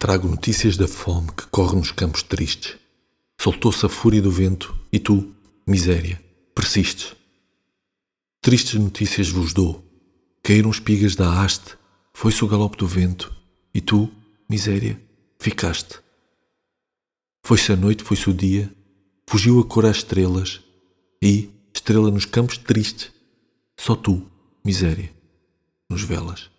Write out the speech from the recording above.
Trago notícias da fome que corre nos campos tristes. Soltou-se a fúria do vento e tu, miséria, persistes. Tristes notícias vos dou. Caíram espigas da haste, foi-se o galope do vento e tu, miséria, ficaste. Foi-se a noite, foi-se o dia, fugiu a cor às estrelas e, estrela nos campos tristes, só tu, miséria, nos velas.